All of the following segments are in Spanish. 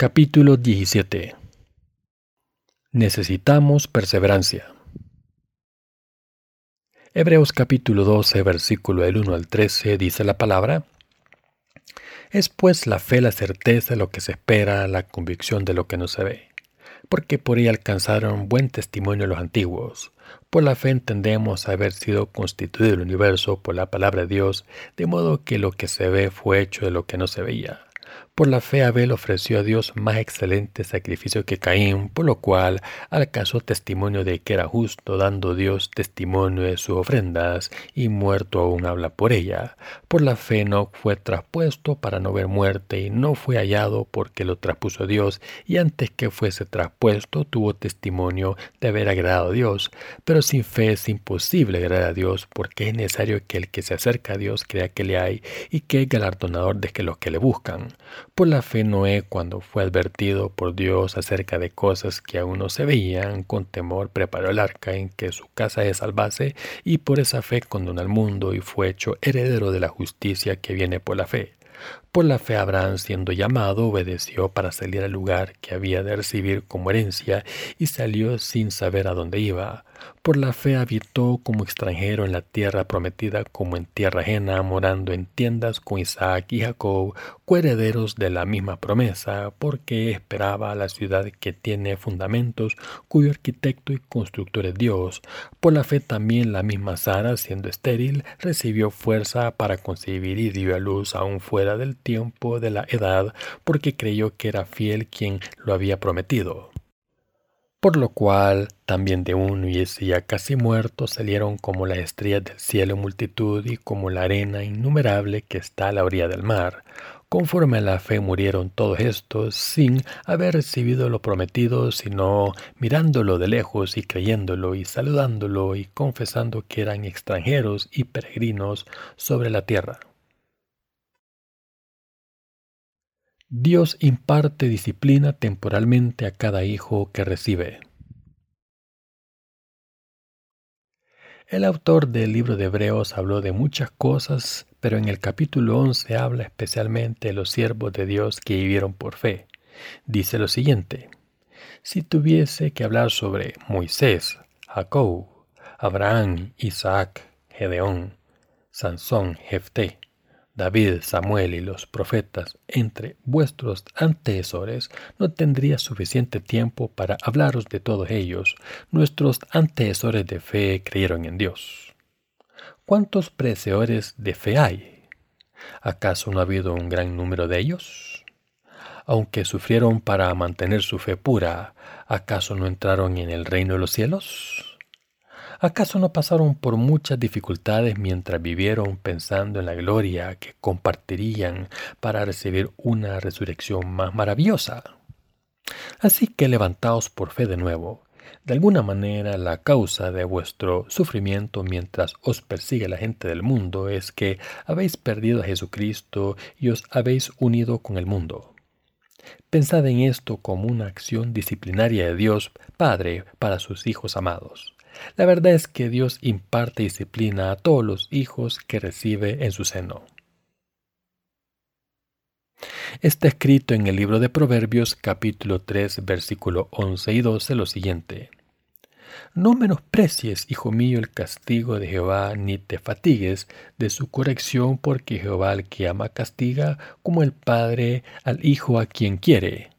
Capítulo 17 Necesitamos perseverancia. Hebreos capítulo 12, versículo del 1 al 13 dice la palabra, Es pues la fe la certeza de lo que se espera, la convicción de lo que no se ve, porque por ella alcanzaron buen testimonio los antiguos. Por la fe entendemos haber sido constituido el universo por la palabra de Dios, de modo que lo que se ve fue hecho de lo que no se veía por la fe Abel ofreció a Dios más excelente sacrificio que Caín, por lo cual alcanzó testimonio de que era justo, dando Dios testimonio de sus ofrendas, y muerto aún habla por ella. Por la fe no fue traspuesto para no ver muerte, y no fue hallado porque lo traspuso Dios, y antes que fuese traspuesto tuvo testimonio de haber agradado a Dios. Pero sin fe es imposible agradar a Dios, porque es necesario que el que se acerca a Dios crea que le hay, y que es galardonador de que los que le buscan. Por la fe Noé, cuando fue advertido por Dios acerca de cosas que aún no se veían, con temor preparó el arca en que su casa se salvase, y por esa fe condenó al mundo y fue hecho heredero de la justicia que viene por la fe. Por la fe Abraham, siendo llamado, obedeció para salir al lugar que había de recibir como herencia y salió sin saber a dónde iba. Por la fe habitó como extranjero en la tierra prometida como en tierra ajena, morando en tiendas con Isaac y Jacob, coherederos de la misma promesa, porque esperaba la ciudad que tiene fundamentos, cuyo arquitecto y constructor es Dios. Por la fe también la misma Sara, siendo estéril, recibió fuerza para concebir y dio a luz aún fuera del tiempo de la edad, porque creyó que era fiel quien lo había prometido. Por lo cual también de uno y ese ya casi muerto salieron como las estrellas del cielo multitud y como la arena innumerable que está a la orilla del mar. Conforme a la fe murieron todos estos sin haber recibido lo prometido, sino mirándolo de lejos y creyéndolo y saludándolo y confesando que eran extranjeros y peregrinos sobre la tierra. Dios imparte disciplina temporalmente a cada hijo que recibe. El autor del libro de Hebreos habló de muchas cosas, pero en el capítulo 11 habla especialmente de los siervos de Dios que vivieron por fe. Dice lo siguiente, si tuviese que hablar sobre Moisés, Jacob, Abraham, Isaac, Gedeón, Sansón, Jefté, David, Samuel y los profetas entre vuestros antecesores, no tendría suficiente tiempo para hablaros de todos ellos. Nuestros antecesores de fe creyeron en Dios. ¿Cuántos predecesores de fe hay? ¿Acaso no ha habido un gran número de ellos? Aunque sufrieron para mantener su fe pura, ¿acaso no entraron en el reino de los cielos? ¿Acaso no pasaron por muchas dificultades mientras vivieron pensando en la gloria que compartirían para recibir una resurrección más maravillosa? Así que levantaos por fe de nuevo. De alguna manera la causa de vuestro sufrimiento mientras os persigue la gente del mundo es que habéis perdido a Jesucristo y os habéis unido con el mundo. Pensad en esto como una acción disciplinaria de Dios Padre para sus hijos amados. La verdad es que Dios imparte disciplina a todos los hijos que recibe en su seno. Está escrito en el libro de Proverbios capítulo 3 versículo 11 y 12 lo siguiente. No menosprecies, hijo mío, el castigo de Jehová, ni te fatigues de su corrección, porque Jehová al que ama castiga, como el Padre al Hijo a quien quiere.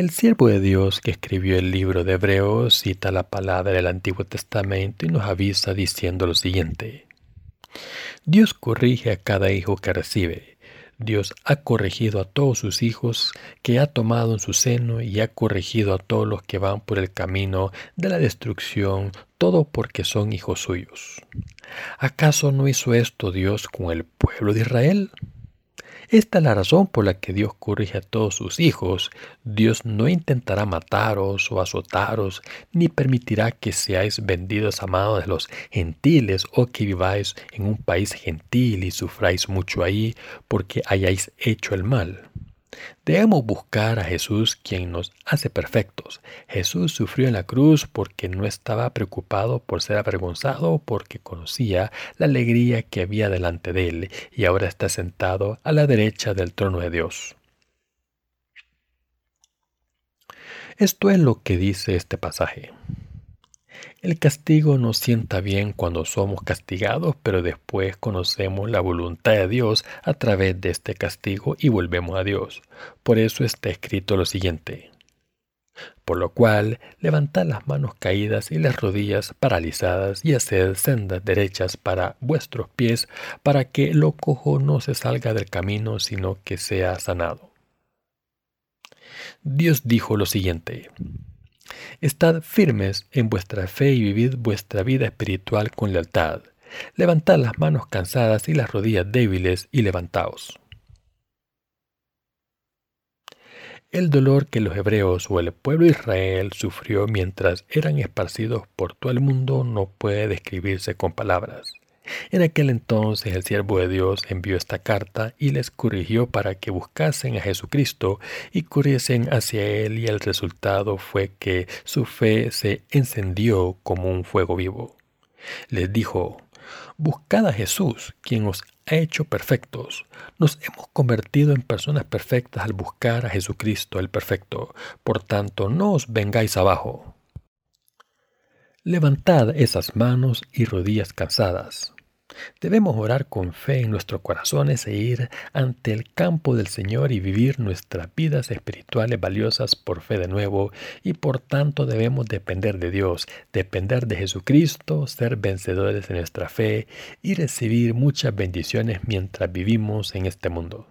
El siervo de Dios que escribió el libro de Hebreos cita la palabra del Antiguo Testamento y nos avisa diciendo lo siguiente. Dios corrige a cada hijo que recibe. Dios ha corregido a todos sus hijos que ha tomado en su seno y ha corregido a todos los que van por el camino de la destrucción, todo porque son hijos suyos. ¿Acaso no hizo esto Dios con el pueblo de Israel? Esta es la razón por la que Dios corrige a todos sus hijos. Dios no intentará mataros o azotaros, ni permitirá que seáis vendidos amados de los gentiles o que viváis en un país gentil y sufráis mucho ahí porque hayáis hecho el mal. Debemos buscar a Jesús quien nos hace perfectos. Jesús sufrió en la cruz porque no estaba preocupado por ser avergonzado, porque conocía la alegría que había delante de él y ahora está sentado a la derecha del trono de Dios. Esto es lo que dice este pasaje. El castigo nos sienta bien cuando somos castigados, pero después conocemos la voluntad de Dios a través de este castigo y volvemos a Dios. Por eso está escrito lo siguiente. Por lo cual, levantad las manos caídas y las rodillas paralizadas y haced sendas derechas para vuestros pies, para que lo cojo no se salga del camino, sino que sea sanado. Dios dijo lo siguiente. Estad firmes en vuestra fe y vivid vuestra vida espiritual con lealtad. Levantad las manos cansadas y las rodillas débiles y levantaos. El dolor que los hebreos o el pueblo de Israel sufrió mientras eran esparcidos por todo el mundo no puede describirse con palabras. En aquel entonces el siervo de Dios envió esta carta y les corrigió para que buscasen a Jesucristo y corriesen hacia Él y el resultado fue que su fe se encendió como un fuego vivo. Les dijo, Buscad a Jesús, quien os ha hecho perfectos. Nos hemos convertido en personas perfectas al buscar a Jesucristo el perfecto. Por tanto, no os vengáis abajo. Levantad esas manos y rodillas cansadas. Debemos orar con fe en nuestros corazones e ir ante el campo del Señor y vivir nuestras vidas espirituales valiosas por fe de nuevo y por tanto debemos depender de Dios, depender de Jesucristo, ser vencedores de nuestra fe y recibir muchas bendiciones mientras vivimos en este mundo.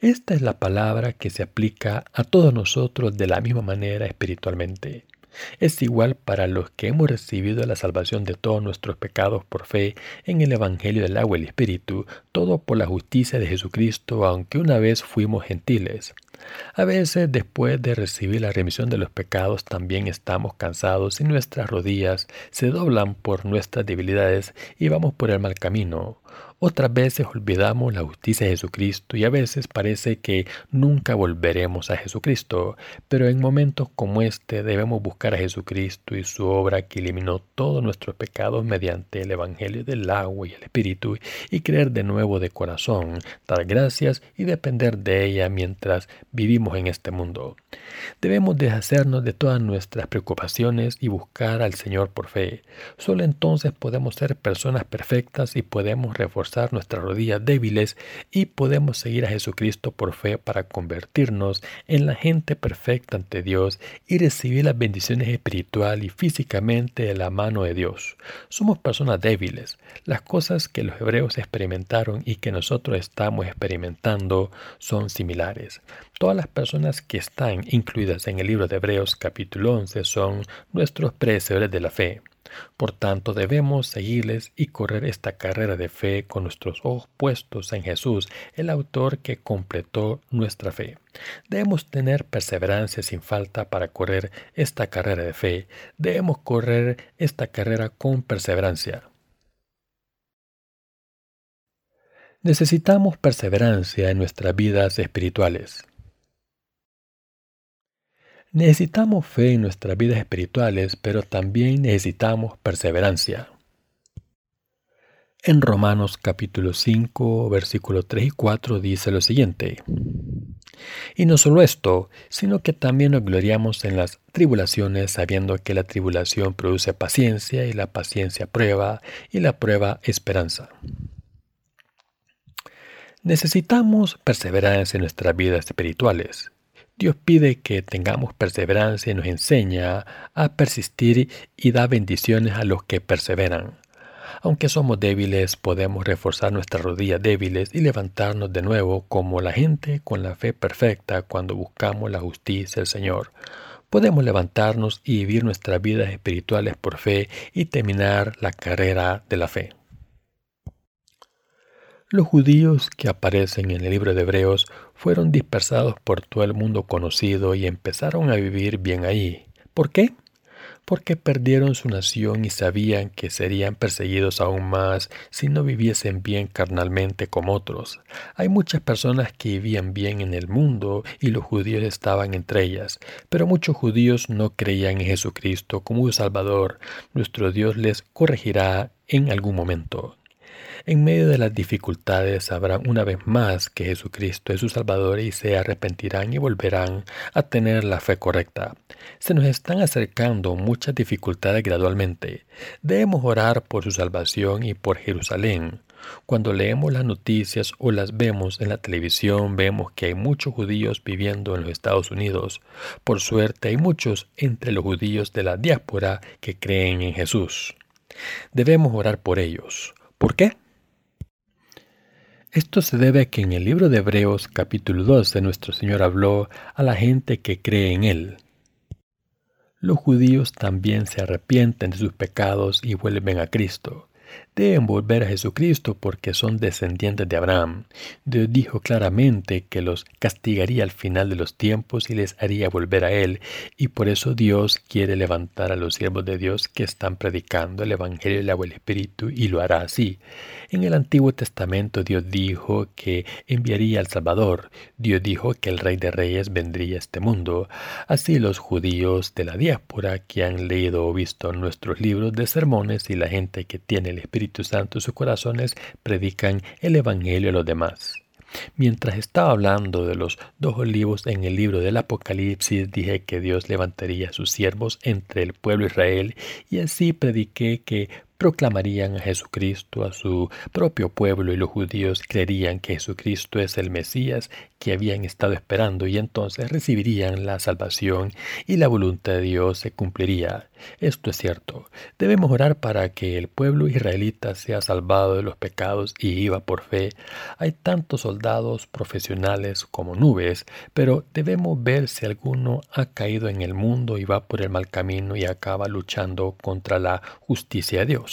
Esta es la palabra que se aplica a todos nosotros de la misma manera espiritualmente. Es igual para los que hemos recibido la salvación de todos nuestros pecados por fe en el Evangelio del agua y el Espíritu, todo por la justicia de Jesucristo, aunque una vez fuimos gentiles. A veces, después de recibir la remisión de los pecados, también estamos cansados y nuestras rodillas se doblan por nuestras debilidades y vamos por el mal camino. Otras veces olvidamos la justicia de Jesucristo y a veces parece que nunca volveremos a Jesucristo, pero en momentos como este debemos buscar a Jesucristo y su obra que eliminó todos nuestros pecados mediante el Evangelio del agua y el Espíritu y creer de nuevo de corazón, dar gracias y depender de ella mientras vivimos en este mundo. Debemos deshacernos de todas nuestras preocupaciones y buscar al Señor por fe. Solo entonces podemos ser personas perfectas y podemos reforzar nuestras rodillas débiles y podemos seguir a Jesucristo por fe para convertirnos en la gente perfecta ante Dios y recibir las bendiciones espiritual y físicamente de la mano de Dios. Somos personas débiles. Las cosas que los hebreos experimentaron y que nosotros estamos experimentando son similares. Todas las personas que están incluidas en el libro de Hebreos capítulo 11 son nuestros predecesores de la fe. Por tanto, debemos seguirles y correr esta carrera de fe con nuestros ojos puestos en Jesús, el autor que completó nuestra fe. Debemos tener perseverancia sin falta para correr esta carrera de fe. Debemos correr esta carrera con perseverancia. Necesitamos perseverancia en nuestras vidas espirituales. Necesitamos fe en nuestras vidas espirituales, pero también necesitamos perseverancia. En Romanos capítulo 5, versículo 3 y 4 dice lo siguiente. Y no solo esto, sino que también nos gloriamos en las tribulaciones, sabiendo que la tribulación produce paciencia y la paciencia prueba y la prueba esperanza. Necesitamos perseverancia en nuestras vidas espirituales. Dios pide que tengamos perseverancia y nos enseña a persistir y da bendiciones a los que perseveran. Aunque somos débiles, podemos reforzar nuestras rodillas débiles y levantarnos de nuevo como la gente con la fe perfecta cuando buscamos la justicia del Señor. Podemos levantarnos y vivir nuestras vidas espirituales por fe y terminar la carrera de la fe. Los judíos que aparecen en el libro de Hebreos fueron dispersados por todo el mundo conocido y empezaron a vivir bien ahí. ¿Por qué? Porque perdieron su nación y sabían que serían perseguidos aún más si no viviesen bien carnalmente como otros. Hay muchas personas que vivían bien en el mundo y los judíos estaban entre ellas, pero muchos judíos no creían en Jesucristo como un Salvador. Nuestro Dios les corregirá en algún momento. En medio de las dificultades sabrán una vez más que Jesucristo es su Salvador y se arrepentirán y volverán a tener la fe correcta. Se nos están acercando muchas dificultades gradualmente. Debemos orar por su salvación y por Jerusalén. Cuando leemos las noticias o las vemos en la televisión, vemos que hay muchos judíos viviendo en los Estados Unidos. Por suerte, hay muchos entre los judíos de la diáspora que creen en Jesús. Debemos orar por ellos. ¿Por qué? Esto se debe a que en el libro de Hebreos capítulo 12 nuestro Señor habló a la gente que cree en Él. Los judíos también se arrepienten de sus pecados y vuelven a Cristo deben volver a Jesucristo porque son descendientes de Abraham. Dios dijo claramente que los castigaría al final de los tiempos y les haría volver a Él, y por eso Dios quiere levantar a los siervos de Dios que están predicando el Evangelio del agua y el Espíritu, y lo hará así. En el Antiguo Testamento Dios dijo que enviaría al Salvador. Dios dijo que el Rey de Reyes vendría a este mundo. Así los judíos de la diáspora que han leído o visto nuestros libros de sermones y la gente que tiene el Espíritu Santo en sus corazones predican el Evangelio a los demás. Mientras estaba hablando de los dos olivos en el libro del Apocalipsis, dije que Dios levantaría a sus siervos entre el pueblo Israel y así prediqué que proclamarían a Jesucristo a su propio pueblo y los judíos creerían que Jesucristo es el Mesías que habían estado esperando y entonces recibirían la salvación y la voluntad de Dios se cumpliría. Esto es cierto. Debemos orar para que el pueblo israelita sea salvado de los pecados y viva por fe. Hay tantos soldados profesionales como nubes, pero debemos ver si alguno ha caído en el mundo y va por el mal camino y acaba luchando contra la justicia de Dios.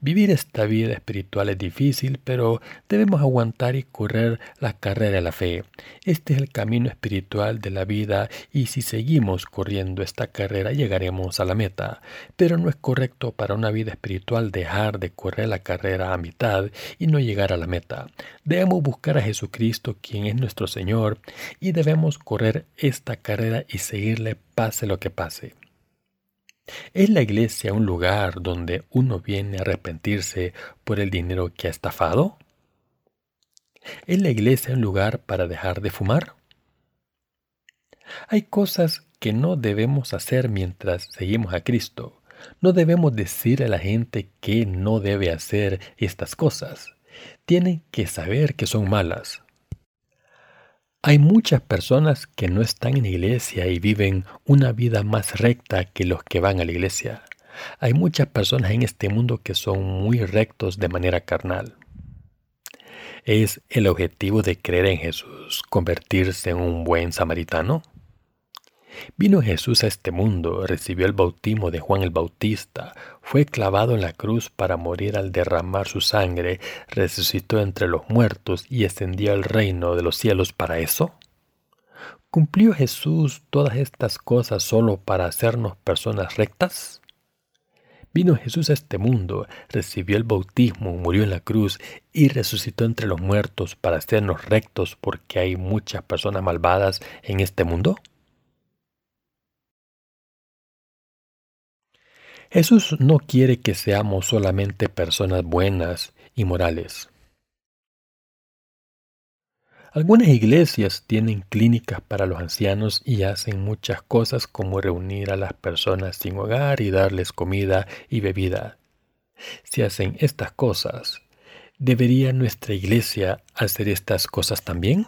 Vivir esta vida espiritual es difícil, pero debemos aguantar y correr la carrera de la fe. Este es el camino espiritual de la vida y si seguimos corriendo esta carrera llegaremos a la meta. Pero no es correcto para una vida espiritual dejar de correr la carrera a mitad y no llegar a la meta. Debemos buscar a Jesucristo, quien es nuestro Señor, y debemos correr esta carrera y seguirle pase lo que pase. ¿Es la iglesia un lugar donde uno viene a arrepentirse por el dinero que ha estafado? ¿Es la iglesia un lugar para dejar de fumar? Hay cosas que no debemos hacer mientras seguimos a Cristo. No debemos decir a la gente que no debe hacer estas cosas. Tienen que saber que son malas. Hay muchas personas que no están en la iglesia y viven una vida más recta que los que van a la iglesia. Hay muchas personas en este mundo que son muy rectos de manera carnal. ¿Es el objetivo de creer en Jesús convertirse en un buen samaritano? Vino Jesús a este mundo, recibió el bautismo de Juan el Bautista, fue clavado en la cruz para morir al derramar su sangre, resucitó entre los muertos y ascendió al reino de los cielos para eso. ¿Cumplió Jesús todas estas cosas solo para hacernos personas rectas? Vino Jesús a este mundo, recibió el bautismo, murió en la cruz y resucitó entre los muertos para hacernos rectos porque hay muchas personas malvadas en este mundo? Jesús no quiere que seamos solamente personas buenas y morales. Algunas iglesias tienen clínicas para los ancianos y hacen muchas cosas como reunir a las personas sin hogar y darles comida y bebida. Si hacen estas cosas, ¿debería nuestra iglesia hacer estas cosas también?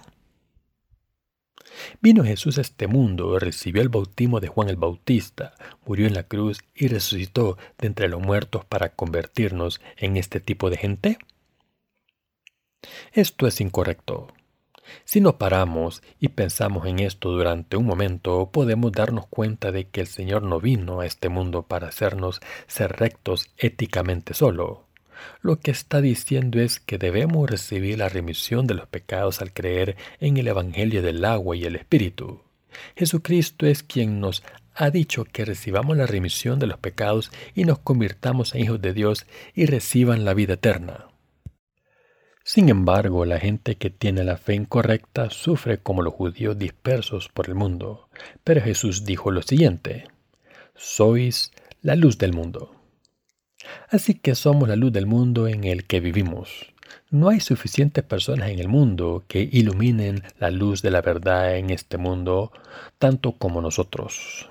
Vino Jesús a este mundo, recibió el bautismo de Juan el Bautista, murió en la cruz y resucitó de entre los muertos para convertirnos en este tipo de gente? Esto es incorrecto. Si no paramos y pensamos en esto durante un momento, podemos darnos cuenta de que el Señor no vino a este mundo para hacernos ser rectos éticamente solo. Lo que está diciendo es que debemos recibir la remisión de los pecados al creer en el Evangelio del agua y el Espíritu. Jesucristo es quien nos ha dicho que recibamos la remisión de los pecados y nos convirtamos en hijos de Dios y reciban la vida eterna. Sin embargo, la gente que tiene la fe incorrecta sufre como los judíos dispersos por el mundo. Pero Jesús dijo lo siguiente, sois la luz del mundo. Así que somos la luz del mundo en el que vivimos. No hay suficientes personas en el mundo que iluminen la luz de la verdad en este mundo tanto como nosotros.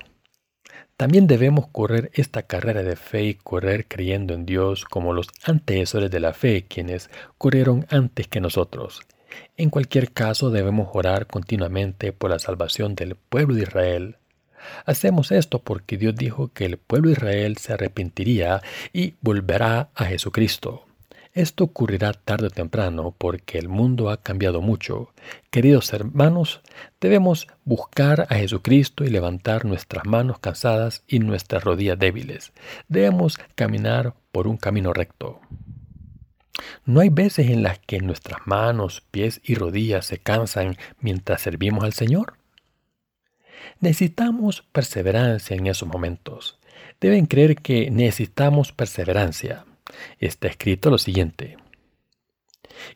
También debemos correr esta carrera de fe y correr creyendo en Dios como los antecesores de la fe, quienes corrieron antes que nosotros. En cualquier caso debemos orar continuamente por la salvación del pueblo de Israel. Hacemos esto porque Dios dijo que el pueblo de Israel se arrepentiría y volverá a Jesucristo. Esto ocurrirá tarde o temprano porque el mundo ha cambiado mucho. Queridos hermanos, debemos buscar a Jesucristo y levantar nuestras manos cansadas y nuestras rodillas débiles. Debemos caminar por un camino recto. ¿No hay veces en las que nuestras manos, pies y rodillas se cansan mientras servimos al Señor? Necesitamos perseverancia en esos momentos. Deben creer que necesitamos perseverancia está escrito lo siguiente.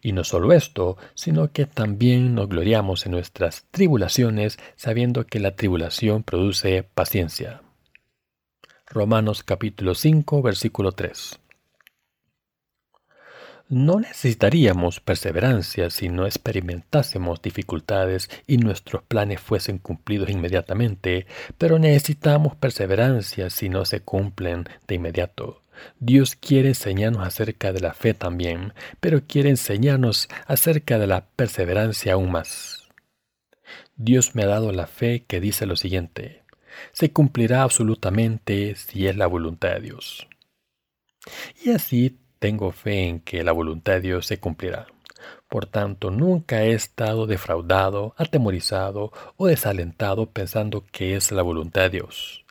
Y no solo esto, sino que también nos gloriamos en nuestras tribulaciones, sabiendo que la tribulación produce paciencia. Romanos capítulo 5, versículo 3. No necesitaríamos perseverancia si no experimentásemos dificultades y nuestros planes fuesen cumplidos inmediatamente, pero necesitamos perseverancia si no se cumplen de inmediato. Dios quiere enseñarnos acerca de la fe también, pero quiere enseñarnos acerca de la perseverancia aún más. Dios me ha dado la fe que dice lo siguiente, se cumplirá absolutamente si es la voluntad de Dios. Y así tengo fe en que la voluntad de Dios se cumplirá. Por tanto, nunca he estado defraudado, atemorizado o desalentado pensando que es la voluntad de Dios.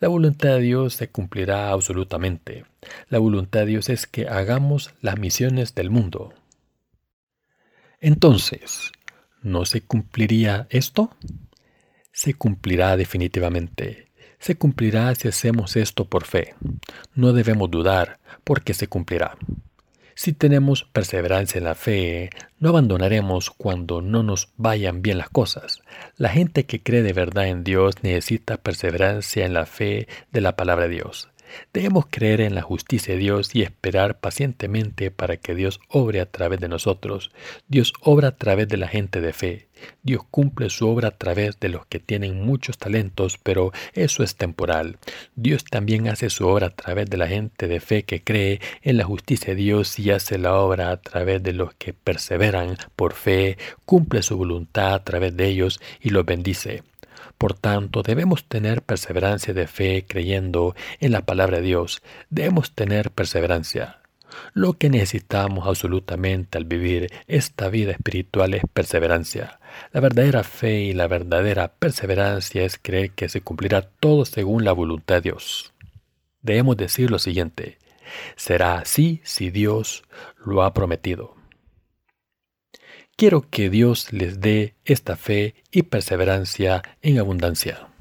La voluntad de Dios se cumplirá absolutamente. La voluntad de Dios es que hagamos las misiones del mundo. Entonces, ¿no se cumpliría esto? Se cumplirá definitivamente. Se cumplirá si hacemos esto por fe. No debemos dudar, porque se cumplirá. Si tenemos perseverancia en la fe, no abandonaremos cuando no nos vayan bien las cosas. La gente que cree de verdad en Dios necesita perseverancia en la fe de la palabra de Dios. Debemos creer en la justicia de Dios y esperar pacientemente para que Dios obre a través de nosotros. Dios obra a través de la gente de fe. Dios cumple su obra a través de los que tienen muchos talentos, pero eso es temporal. Dios también hace su obra a través de la gente de fe que cree en la justicia de Dios y hace la obra a través de los que perseveran por fe, cumple su voluntad a través de ellos y los bendice. Por tanto, debemos tener perseverancia de fe creyendo en la palabra de Dios. Debemos tener perseverancia. Lo que necesitamos absolutamente al vivir esta vida espiritual es perseverancia. La verdadera fe y la verdadera perseverancia es creer que se cumplirá todo según la voluntad de Dios. Debemos decir lo siguiente, será así si Dios lo ha prometido. Quiero que Dios les dé esta fe y perseverancia en abundancia.